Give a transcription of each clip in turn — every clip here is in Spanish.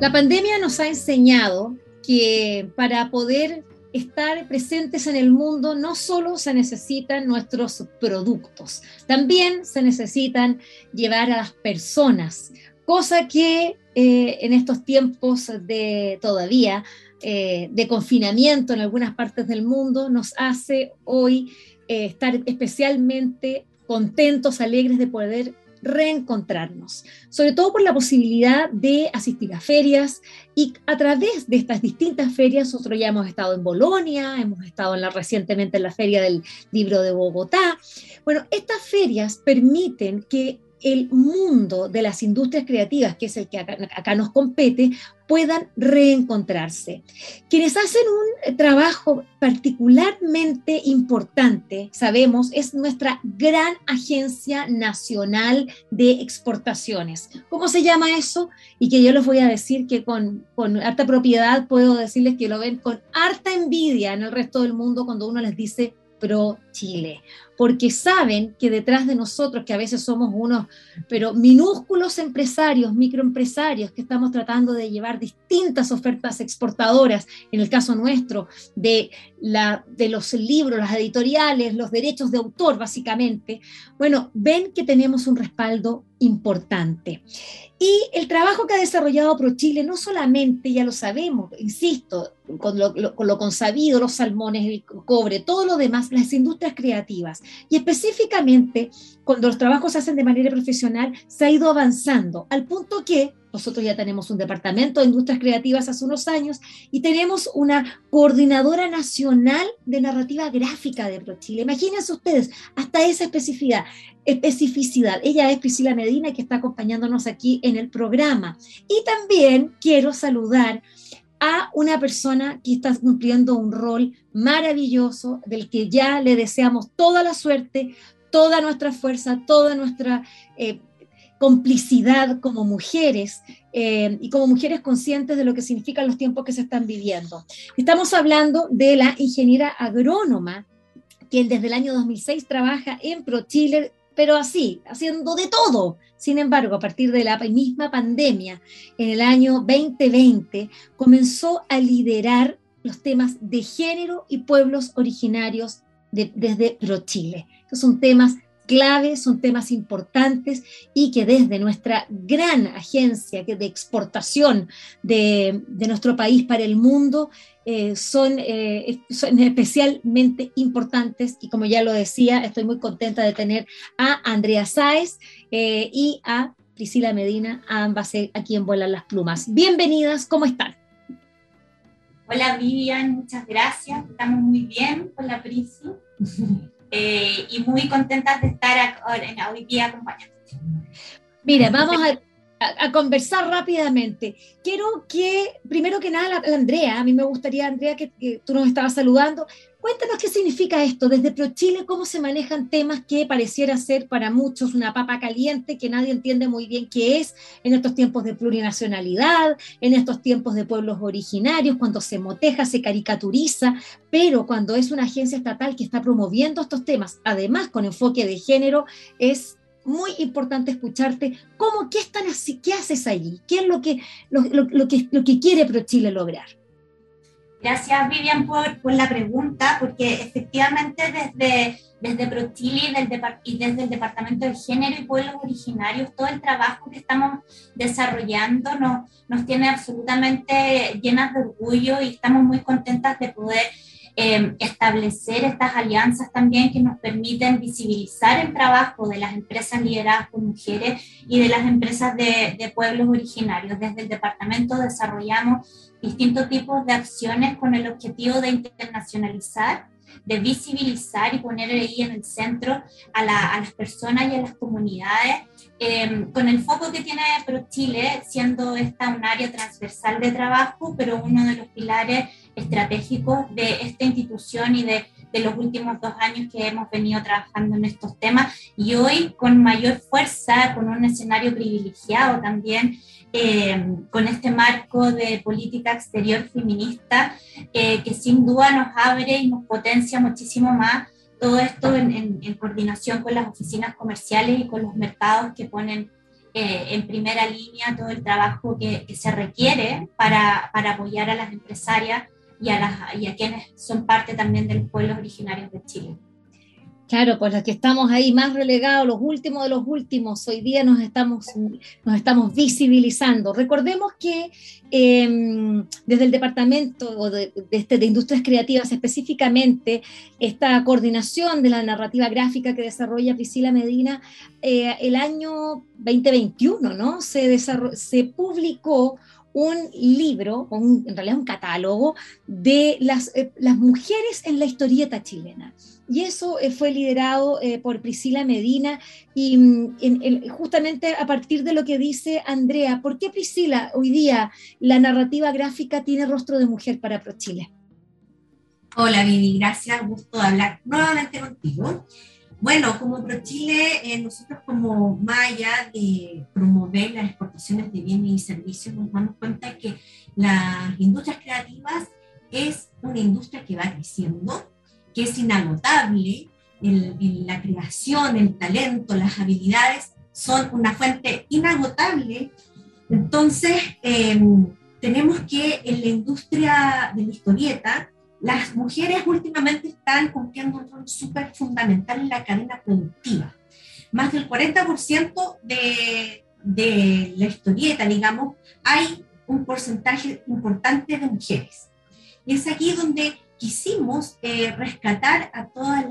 La pandemia nos ha enseñado que para poder estar presentes en el mundo no solo se necesitan nuestros productos, también se necesitan llevar a las personas, cosa que eh, en estos tiempos de todavía eh, de confinamiento en algunas partes del mundo nos hace hoy eh, estar especialmente contentos, alegres de poder reencontrarnos, sobre todo por la posibilidad de asistir a ferias y a través de estas distintas ferias, nosotros ya hemos estado en Bolonia, hemos estado en la, recientemente en la Feria del Libro de Bogotá. Bueno, estas ferias permiten que el mundo de las industrias creativas, que es el que acá, nos compete, puedan reencontrarse. Quienes hacen un trabajo particularmente importante, sabemos, es nuestra gran agencia nacional de exportaciones. ¿Cómo se llama eso? Y que yo les voy a decir que con, con harta propiedad puedo decirles que lo ven con harta envidia en el resto del mundo cuando uno les dice pro Chile, porque saben que detrás de nosotros, que a veces somos unos, pero minúsculos empresarios, microempresarios, que estamos tratando de llevar distintas ofertas exportadoras, en el caso nuestro, de, la, de los libros, las editoriales, los derechos de autor, básicamente, bueno, ven que tenemos un respaldo importante. Y el trabajo que ha desarrollado ProChile no solamente, ya lo sabemos, insisto, con lo, con lo consabido, los salmones, el cobre, todo lo demás, las industrias creativas. Y específicamente, cuando los trabajos se hacen de manera profesional, se ha ido avanzando al punto que nosotros ya tenemos un departamento de industrias creativas hace unos años y tenemos una coordinadora nacional de narrativa gráfica de ProChile. Imagínense ustedes, hasta esa especificidad, especificidad. Ella es Priscila Medina, que está acompañándonos aquí en el programa. Y también quiero saludar a una persona que está cumpliendo un rol maravilloso, del que ya le deseamos toda la suerte, toda nuestra fuerza, toda nuestra... Eh, complicidad como mujeres eh, y como mujeres conscientes de lo que significan los tiempos que se están viviendo. Estamos hablando de la ingeniera agrónoma, quien desde el año 2006 trabaja en ProChile, pero así, haciendo de todo. Sin embargo, a partir de la misma pandemia, en el año 2020, comenzó a liderar los temas de género y pueblos originarios desde ProChile. Son temas clave, son temas importantes y que desde nuestra gran agencia de exportación de, nuestro país para el mundo eh, son, eh, son, especialmente importantes y como ya lo decía, estoy muy contenta de tener a Andrea Sáez eh, y a Priscila Medina, ambas aquí en Vuelan las Plumas. Bienvenidas, ¿cómo están? Hola Vivian, muchas gracias, estamos muy bien con la Prisi. Eh, y muy contentas de estar hoy día acompañándote. Mira, vamos a, conversar rápidamente. Quiero que, primero que nada, Andrea, a mí me gustaría, Andrea, que, que tú nos estabas saludando, Cuéntanos qué significa esto desde ProChile, cómo se manejan temas que pareciera ser para muchos una papa caliente que nadie entiende muy bien qué es en estos tiempos de plurinacionalidad, en estos tiempos de pueblos originarios, cuando se moteja, se caricaturiza, pero cuando es una agencia estatal que está promoviendo estos temas, además con enfoque de género, es muy importante escucharte cómo, qué están qué haces allí, qué es lo que, lo, que, lo que quiere ProChile lograr. Gracias, Vivian, por, la pregunta, porque efectivamente desde, desde y desde el Departamento de Género y Pueblos Originarios, todo el trabajo que estamos desarrollando nos, nos tiene absolutamente llenas de orgullo y estamos muy contentas de poder eh, establecer estas alianzas también que nos permiten visibilizar el trabajo de las empresas lideradas por mujeres y de las empresas de, pueblos originarios. Desde el departamento desarrollamos distintos tipos de acciones con el objetivo de internacionalizar de visibilizar y poner ahí en el centro a, las personas y a las comunidades, em, con el foco que tiene ProChile, siendo esta un área transversal de trabajo, pero uno de los pilares estratégicos de esta institución y de, de los últimos dos años que hemos venido trabajando en estos temas. Y hoy con mayor fuerza, con un escenario privilegiado también eh, con este marco de política exterior feminista eh, que sin duda nos abre y nos potencia muchísimo más todo esto en, coordinación con las oficinas comerciales y con los mercados que ponen eh, en primera línea todo el trabajo que, se requiere para, para, apoyar a las empresarias y a, las, y a quienes son parte también de los pueblos originarios de Chile. Claro, pues los que estamos ahí más relegados, los últimos de los últimos, hoy día nos estamos, nos estamos visibilizando. Recordemos que em, desde el departamento de, este, de, Industrias Creativas específicamente, esta coordinación de la narrativa gráfica que desarrolla Priscila Medina, eh, el año 2021, ¿no? Se, se publicó un libro, en realidad un catálogo, de las, eh, las mujeres en la historieta chilena. Y eso eh, fue liderado eh, por Priscila Medina y mm, justamente a partir de lo que dice Andrea, ¿por qué Priscila hoy día la narrativa gráfica tiene rostro de mujer para ProChile? Hola Vivi, gracias, gusto de hablar nuevamente contigo. Bueno, como ProChile, eh, nosotros como Maya de promover las exportaciones de bienes y servicios, nos damos cuenta que las industrias creativas es una industria que va creciendo, que es inagotable, la creación, el talento, las habilidades son una fuente inagotable. Entonces, em, tenemos que en la industria de la historieta, las mujeres últimamente están cumpliendo un rol súper fundamental en la cadena productiva. Más del 40% de, de la historieta, digamos, hay un porcentaje importante de mujeres. Y es aquí donde quisimos eh, rescatar a todas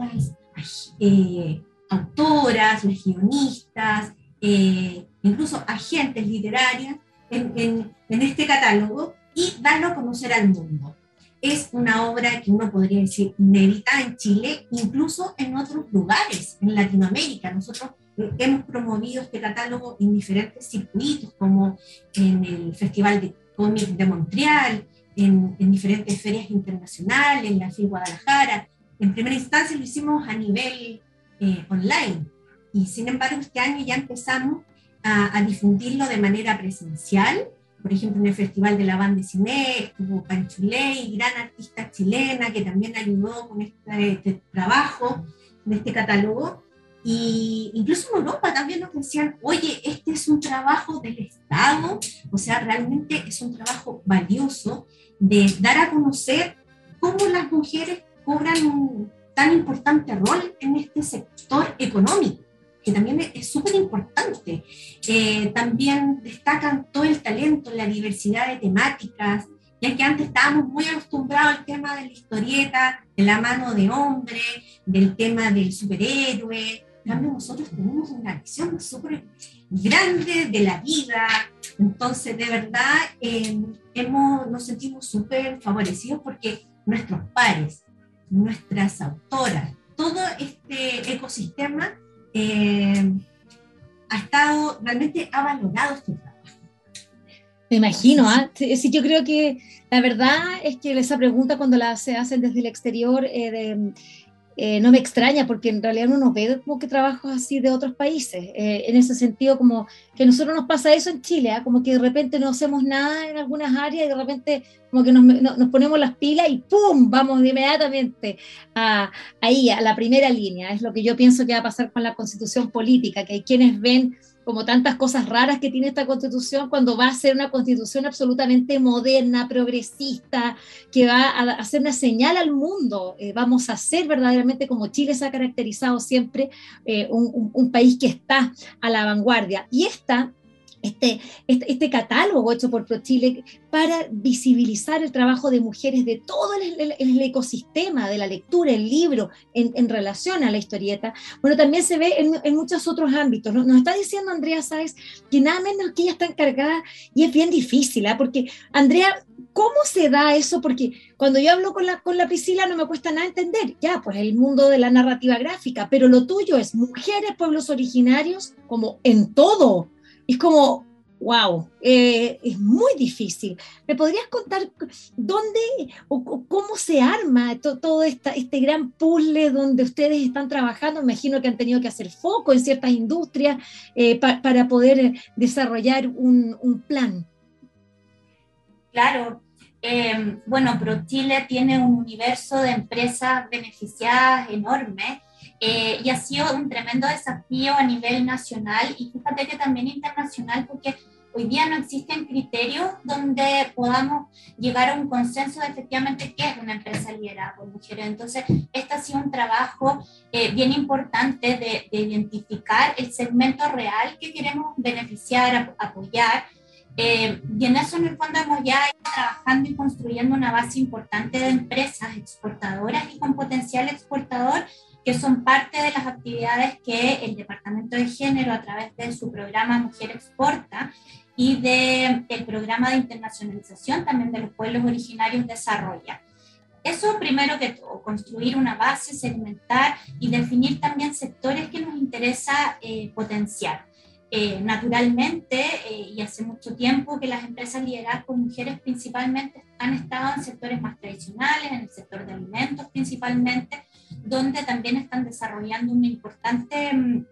las eh, autoras, las guionistas, eh, incluso agentes literarias en, en, en, este catálogo y darlo a conocer al mundo es una obra que uno podría decir inédita en Chile, incluso en otros lugares, en Latinoamérica. Nosotros eh, hemos promovido este catálogo en diferentes circuitos, como en el Festival de Cómics de Montreal, en, diferentes ferias internacionales, en la FIL Guadalajara. En primera instancia lo hicimos a nivel eh, online y sin embargo este año ya empezamos a, a difundirlo de manera presencial por ejemplo, en el Festival de la Banda de Cine estuvo Panchuley, gran artista chilena que también ayudó con este, trabajo de este catálogo. Y incluso en Europa también nos decían, oye, este es un trabajo del Estado, o sea, realmente es un trabajo valioso de dar a conocer cómo las mujeres cobran un tan importante rol en este sector económico que también es súper importante. Eh, también destacan todo el talento, la diversidad de temáticas, ya que antes estábamos muy acostumbrados al tema de la historieta, de la mano de hombre, del tema del superhéroe. También nosotros tenemos una visión súper grande de la vida. Entonces, de verdad, eh, hemos, nos sentimos súper favorecidos porque nuestros pares, nuestras autoras, todo este ecosistema eh, ha estado, realmente ha valorado este trabajo. Me imagino, ¿ah? yo creo que la verdad es que esa pregunta cuando la se hacen desde el exterior eh, de, eh, no me extraña porque en realidad uno no ve como que trabajos así de otros países. Eh, en ese sentido, como que a nosotros nos pasa eso en Chile, ¿ah? como que de repente no hacemos nada en algunas áreas y de repente como que nos, nos ponemos las pilas y ¡pum! Vamos inmediatamente a, ahí, a la primera línea. Es lo que yo pienso que va a pasar con la constitución política, que hay quienes ven como tantas cosas raras que tiene esta constitución, cuando va a ser una constitución absolutamente moderna, progresista, que va a hacer una señal al mundo. Eh, vamos a ser verdaderamente como Chile se ha caracterizado siempre, eh, un, país que está a la vanguardia. Y esta este, este, este, catálogo hecho por ProChile para visibilizar el trabajo de mujeres de todo el, ecosistema de la lectura, el libro, en, relación a la historieta. Bueno, también se ve en, muchos otros ámbitos. Nos, está diciendo Andrea Sáez que nada menos que ella está encargada y es bien difícil, ¿ah? porque Andrea, ¿cómo se da eso? Porque cuando yo hablo con la, con la Priscila no me cuesta nada entender, ya, pues el mundo de la narrativa gráfica, pero lo tuyo es mujeres, pueblos originarios, como en todo es como, wow, eh, es muy difícil. ¿Me podrías contar dónde o, cómo se arma todo este gran puzzle donde ustedes están trabajando? Me imagino que han tenido que hacer foco en ciertas industrias eh, para poder desarrollar un, plan. Claro. Eh, bueno, ProChile tiene un universo de empresas beneficiadas enorme eh, y ha sido un tremendo desafío a nivel nacional y fíjate que también internacional porque hoy día no existen criterios donde podamos llegar a un consenso de efectivamente qué es una empresa liderada por mujeres. Entonces, este ha sido un trabajo eh, bien importante de, identificar el segmento real que queremos beneficiar, apoyar. Eh, y en eso en el fondo hemos ya ido trabajando y construyendo una base importante de empresas exportadoras y con potencial exportador que son parte de las actividades que el Departamento de Género a través de su programa Mujer Exporta y del el programa de internacionalización también de los pueblos originarios desarrolla. Eso primero que todo, construir una base, segmentar y definir también sectores que nos interesa eh, potenciar. Eh, naturalmente, eh, y hace mucho tiempo que las empresas lideradas por mujeres principalmente han estado en sectores más tradicionales, en el sector de alimentos principalmente, donde también están desarrollando una importante mm,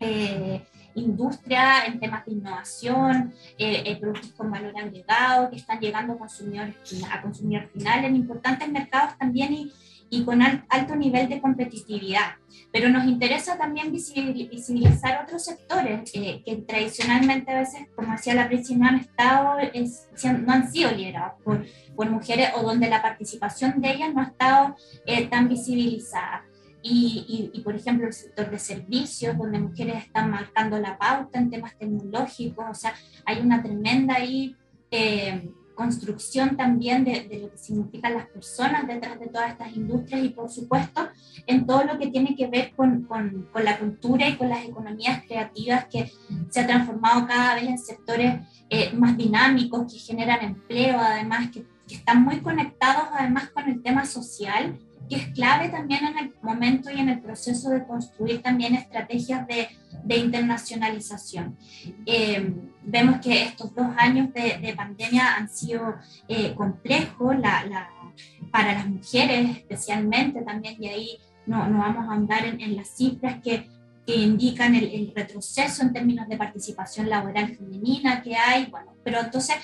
eh, industria en temas de innovación, eh, eh, productos con valor agregado que están llegando a consumidores, a consumidor final en importantes mercados también y, y con alto nivel de competitividad. Pero nos interesa también visibilizar otros sectores que tradicionalmente a veces, como decía la presión, no han estado, es, no han sido liderados por, por, mujeres o donde la participación de ellas no ha estado eh, tan visibilizada. Y, y, por ejemplo, el sector de servicios, donde mujeres están marcando la pauta en temas tecnológicos, o sea, hay una tremenda ahí eh, construcción también de, lo que significan las personas detrás de todas estas industrias y por supuesto en todo lo que tiene que ver con, con, la cultura y con las economías creativas que se ha transformado cada vez en sectores eh, más dinámicos, que generan empleo, además que están muy conectados además con el tema social que es clave también en el momento y en el proceso de construir también estrategias de, de internacionalización. Eh, vemos que estos dos años de, de pandemia han sido eh, complejos la, la, para las mujeres especialmente también, y ahí no, no vamos a andar en, en las cifras que, que indican el, el, retroceso en términos de participación laboral femenina que hay, bueno, pero entonces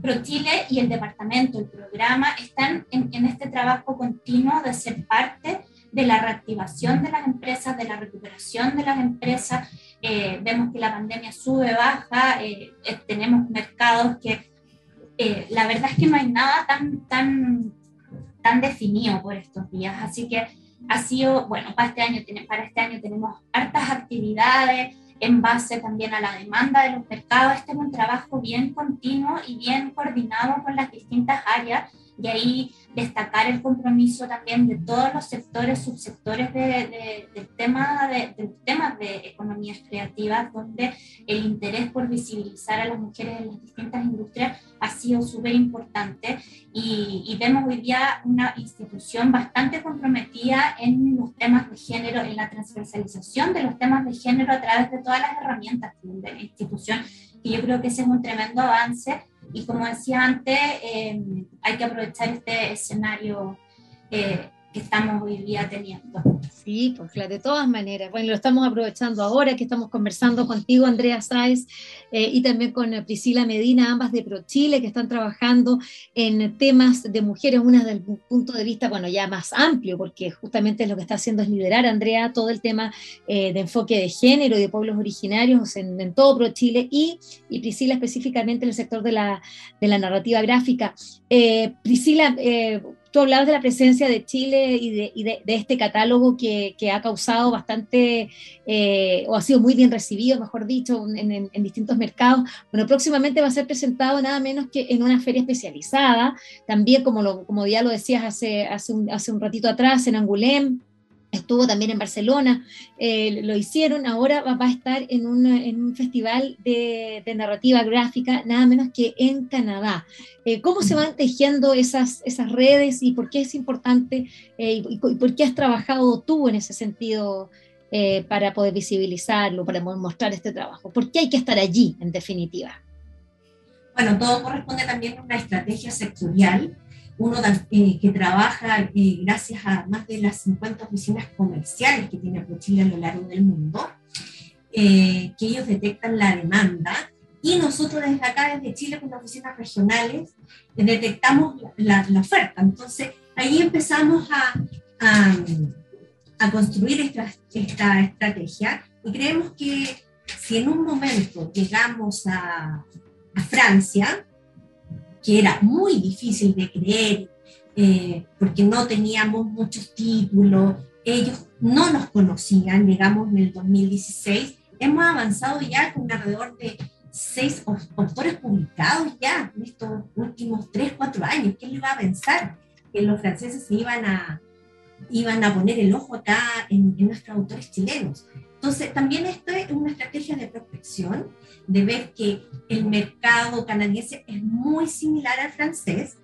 ProChile y el departamento, el programa, están en, en, este trabajo continuo de ser parte de la reactivación de las empresas, de la recuperación de las empresas. Eh, vemos que la pandemia sube, baja, eh, eh, tenemos mercados que eh, la verdad es que no hay nada tan, tan, tan definido por estos días, así que ha sido, bueno, para este año, para este año tenemos hartas actividades, en base también a la demanda de los mercados. Este es un trabajo bien continuo y bien coordinado con las distintas áreas y ahí destacar el compromiso también de todos los sectores, subsectores de, del tema de, del temas de economías creativas, donde el interés por visibilizar a las mujeres en las distintas industrias ha sido súper importante y, y, vemos hoy día una institución bastante comprometida en los temas de género, en la transversalización de los temas de género a través de todas las herramientas de la institución, y yo creo que ese es un tremendo avance y como decía antes, eh, hay que aprovechar este escenario eh, que estamos hoy día teniendo. Sí, pues de todas maneras. Bueno, lo estamos aprovechando ahora que estamos conversando contigo, Andrea Sáez, eh, y también con Priscila Medina, ambas de ProChile, que están trabajando en temas de mujeres, una desde un punto de vista, bueno, ya más amplio, porque justamente lo que está haciendo es liderar, Andrea, todo el tema eh, de enfoque de género y de pueblos originarios en, en todo ProChile, y, y Priscila específicamente en el sector de la, de la narrativa gráfica. Eh, Priscila, tú hablabas de la presencia de Chile y de, este catálogo que, ha causado bastante, eh, o ha sido muy bien recibido, mejor dicho, en, distintos mercados. Bueno, próximamente va a ser presentado nada menos que en una feria especializada, también como, lo, como ya lo decías hace, hace, un, hace un ratito atrás, en Angulem estuvo también en Barcelona, eh, lo hicieron, ahora va, a estar en, un festival de, narrativa gráfica, nada menos que en Canadá. Eh, ¿Cómo se van tejiendo esas, esas redes y por qué es importante eh, y, por qué has trabajado tú en ese sentido para poder visibilizarlo, para mostrar este trabajo? ¿Por qué hay que estar allí, en definitiva? Bueno, todo corresponde también a una estrategia sectorial uno eh, que trabaja eh, gracias a más de las 50 oficinas comerciales que tiene ProChile a lo largo del mundo, eh, que ellos detectan la demanda y nosotros desde acá, desde Chile, con las oficinas regionales, detectamos la, oferta. Entonces, ahí empezamos a, a, construir esta, esta estrategia y creemos que si en un momento llegamos a, a Francia, que era muy difícil de creer, eh, porque no teníamos muchos títulos, ellos no nos conocían, llegamos en el 2016, hemos avanzado ya con alrededor de seis autores publicados ya en estos últimos tres, cuatro años. ¿Quién le va a pensar que los franceses se iban a, iban a poner el ojo acá en, en nuestros autores chilenos? Entonces, también esto es una estrategia de prospección, de ver que el mercado canadiense es muy similar al francés.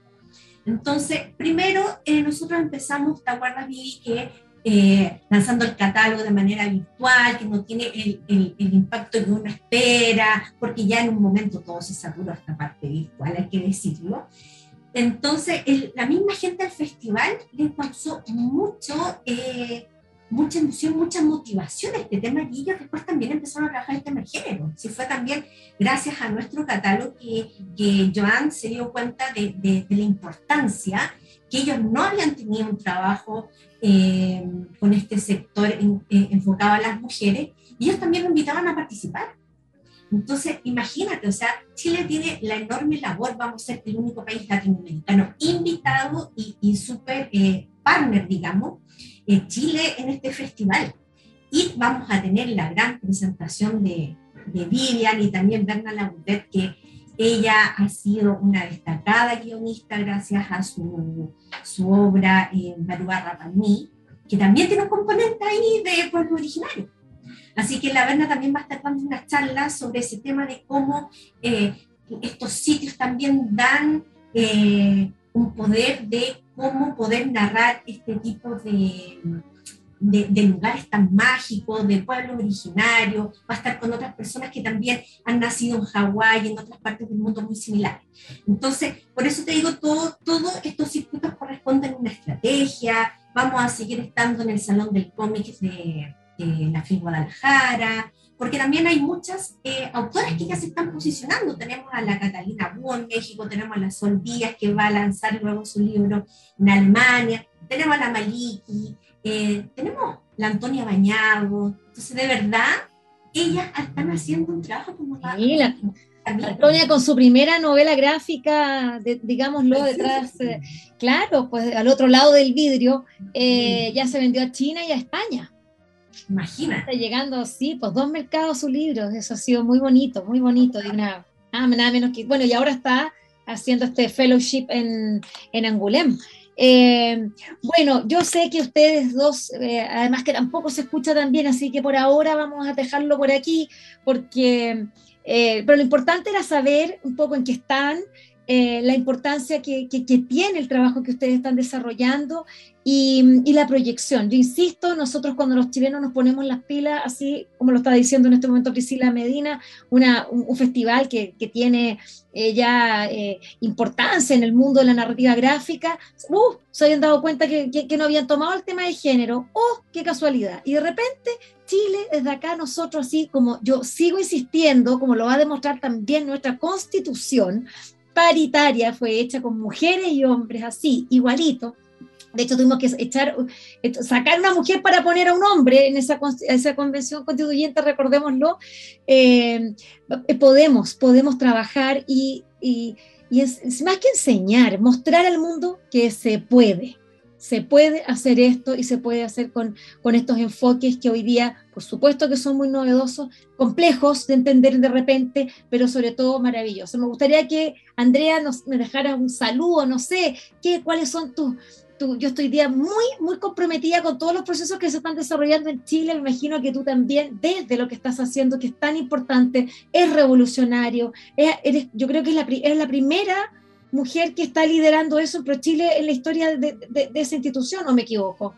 Entonces, primero, eh, nosotros empezamos, ¿te acuerdas, Vivi, que eh, lanzando el catálogo de manera virtual, que no tiene el, el, impacto que uno espera, porque ya en un momento todo se saturó esta parte virtual, hay que decirlo. Entonces, la misma gente del festival les causó mucho eh, mucha emoción, mucha motivación este tema y ellos después también empezaron a trabajar el tema del género. Sí fue también gracias a nuestro catálogo que, que Joan se dio cuenta de, de, la importancia que ellos no habían tenido un trabajo eh, con este sector eh, enfocado a las mujeres y ellos también lo invitaban a participar. Entonces, imagínate, o sea, Chile tiene la enorme labor, vamos a ser el único país latinoamericano invitado y, y súper eh, partner, digamos, Chile en este festival. Y vamos a tener la gran presentación de, de Vivian y también Berna Laudet, que ella ha sido una destacada guionista gracias a su, su obra en Barúa Rapamí, que también tiene un componente ahí de pueblo originario. Así que la Berna también va a estar dando unas charlas sobre ese tema de cómo eh, estos sitios también dan eh, un poder de cómo poder narrar este tipo de, de, lugares tan mágicos, de pueblos originarios, va a estar con otras personas que también han nacido en Hawái en otras partes del mundo muy similares. Entonces, por eso te digo, todos todo estos circuitos corresponden a una estrategia, vamos a seguir estando en el Salón del Cómic de, de la FIL Guadalajara, porque también hay muchas eh, autoras que ya se están posicionando. Tenemos a la Catalina Bu en México, tenemos a la Sol Díaz que va a lanzar luego su libro en Alemania, tenemos a la Maliki, eh, tenemos la Antonia Bañago. Entonces, de verdad, ellas están haciendo un trabajo como sí, la, Antonia con su primera novela gráfica, digámoslo, detrás, eh, claro, pues al otro lado del vidrio, ya se vendió a China y a España. Imagina. Está llegando, sí, pues dos mercados sus libros, eso ha sido muy bonito, muy bonito. De una, nada, menos bueno, y ahora está haciendo este fellowship en, en Angulem. Eh, bueno, yo sé que ustedes dos, eh, además que tampoco se escucha tan bien, así que por ahora vamos a dejarlo por aquí, porque, eh, pero lo importante era saber un poco en qué están, la importancia que, que, que, tiene el trabajo que ustedes están desarrollando y, la proyección. Yo insisto, nosotros cuando los chilenos nos ponemos las pilas, así como lo está diciendo en este momento Priscila Medina, una, un, festival que, que tiene eh, ya eh, importancia en el mundo de la narrativa gráfica, uh, se habían dado cuenta que, que, no habían tomado el tema de género, ¡oh, qué casualidad! Y de repente Chile, desde acá nosotros, así como yo sigo insistiendo, como lo va a demostrar también nuestra constitución, paritaria fue hecha con mujeres y hombres así, igualito, de hecho, tuvimos que echar, sacar una mujer para poner a un hombre en esa, esa convención constituyente, recordémoslo. Eh, podemos, podemos trabajar y, y, y es, más que enseñar, mostrar al mundo que se puede, se puede hacer esto y se puede hacer con, con estos enfoques que hoy día, por supuesto que son muy novedosos, complejos de entender de repente, pero sobre todo maravillosos. Me gustaría que Andrea nos me dejara un saludo, no sé, ¿qué, cuáles son tus, yo estoy día muy, muy comprometida con todos los procesos que se están desarrollando en Chile. Me imagino que tú también, desde lo que estás haciendo, que es tan importante, es revolucionario. eres, yo creo que es la, es la primera mujer que está liderando eso en Chile en la historia de, de, esa institución, ¿o me equivoco?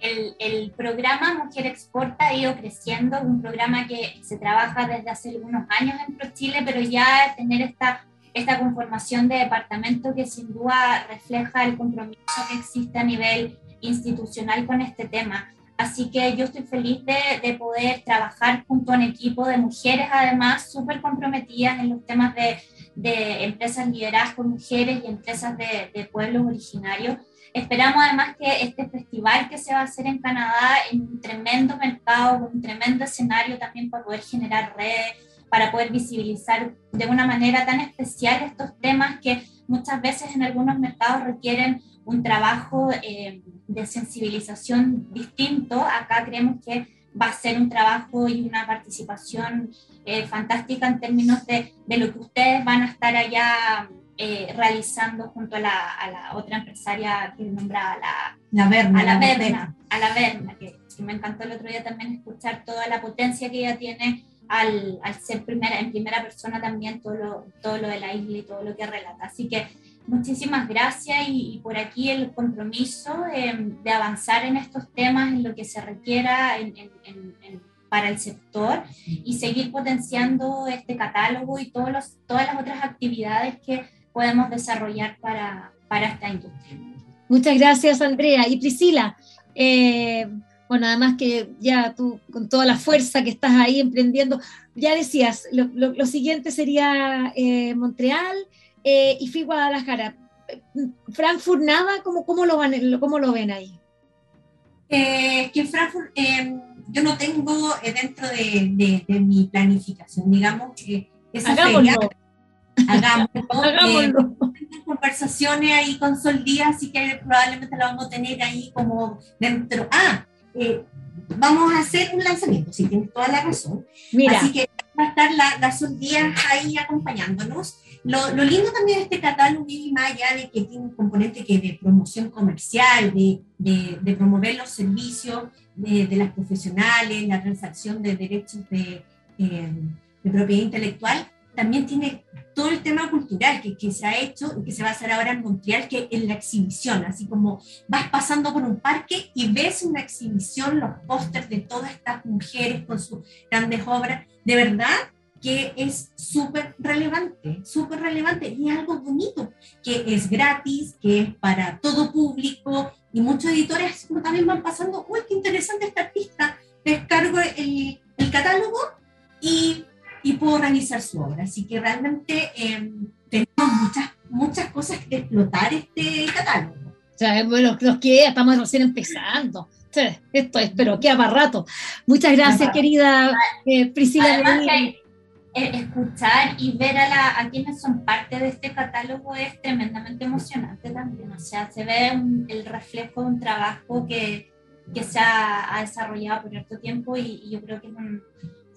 El, el, programa Mujer Exporta ha ido creciendo, es un programa que se trabaja desde hace algunos años en ProChile, pero ya tener esta esta conformación de departamento que sin duda refleja el compromiso que existe a nivel institucional con este tema. Así que yo estoy feliz de, de poder trabajar junto a un equipo de mujeres, además, súper comprometidas en los temas de, de empresas lideradas por mujeres y empresas de, de, pueblos originarios. Esperamos además que este festival que se va a hacer en Canadá, en un tremendo mercado, un tremendo escenario también para poder generar redes, para poder visibilizar de una manera tan especial estos temas que muchas veces en algunos mercados requieren un trabajo eh, de sensibilización distinto. Acá creemos que va a ser un trabajo y una participación eh, fantástica en términos de, de, lo que ustedes van a estar allá eh, realizando junto a la, a la, otra empresaria que nombraba, la, la Verna. A la Verna, a la Verna que, que, me encantó el otro día también escuchar toda la potencia que ella tiene al, al, ser primera, en primera persona también todo lo, todo lo de la isla y todo lo que relata. Así que muchísimas gracias y, por aquí el compromiso de avanzar en estos temas, en lo que se requiera en, en, para el sector y seguir potenciando este catálogo y todos los, todas las otras actividades que podemos desarrollar para, para esta industria. Muchas gracias, Andrea. Y Priscila, eh, bueno, además que ya tú con toda la fuerza que estás ahí emprendiendo, ya decías, lo, siguiente sería eh, Montreal eh, y fui Guadalajara. Frankfurt nada, ¿cómo, cómo, lo, van, cómo lo ven ahí? Que Frankfurt yo no tengo dentro de, mi planificación, digamos, que esa hagámoslo. hagámoslo. hagámoslo. conversaciones ahí con Sol Díaz, así que probablemente la vamos a tener ahí como dentro. Ah, eh, vamos a hacer un lanzamiento, si tienes toda la razón. Mira. Así que va a estar la, las días ahí acompañándonos. Lo, lo, lindo también de este catálogo y más allá de que tiene un componente que de promoción comercial, de, de, promover los servicios de, las profesionales, la transacción de derechos de, eh, propiedad intelectual, también tiene todo el tema cultural que, que, se ha hecho y que se va a hacer ahora en Montreal, que es la exhibición, así como vas pasando por un parque y ves una exhibición, los pósters de todas estas mujeres con sus grandes obras, de verdad que es súper relevante, súper relevante y algo bonito, que es gratis, que es para todo público y muchos editores también van pasando, uy, qué interesante esta artista, descargo el, el catálogo y y puedo organizar su obra. Así que realmente em, tenemos muchas, muchas cosas que explotar este catálogo. O sea, bueno, los que estamos recién empezando. esto es, pero qué rato. Muchas gracias, querida eh, Priscila. Escuchar y ver a, la, a quienes son parte de este catálogo es tremendamente emocionante también. O sea, se ve el reflejo de un trabajo que, que se ha, ha, desarrollado por cierto tiempo y, y yo creo que es un,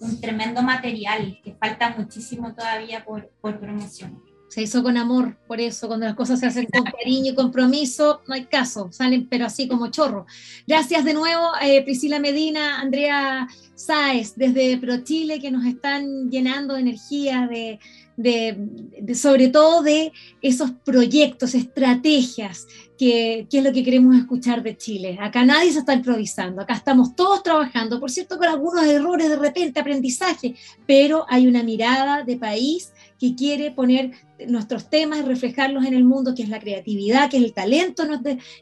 un tremendo material que falta muchísimo todavía por, por promocionar. Se hizo con amor, por eso cuando las cosas se hacen con cariño y compromiso, no hay caso, salen pero así como chorro. Gracias de nuevo, eh, Priscila Medina, Andrea Sáez, desde ProChile, que nos están llenando de energía, de, de, sobre todo de esos proyectos, estrategias, que, que, es lo que queremos escuchar de Chile. Acá nadie se está improvisando, acá estamos todos trabajando, por cierto, con algunos errores de repente, aprendizaje, pero hay una mirada de país que quiere poner nuestros temas y reflejarlos en el mundo, que es la creatividad, que es el talento,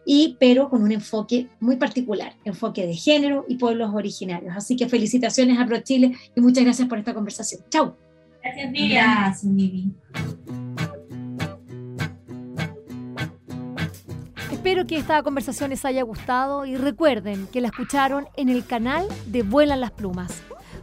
y, pero con un enfoque muy particular, enfoque de género y pueblos originarios. Así que felicitaciones a ProChile y muchas gracias por esta conversación. Chao. Gracias, Vivian. Espero que esta conversación les haya gustado y recuerden que la escucharon en el canal de Vuelan las Plumas.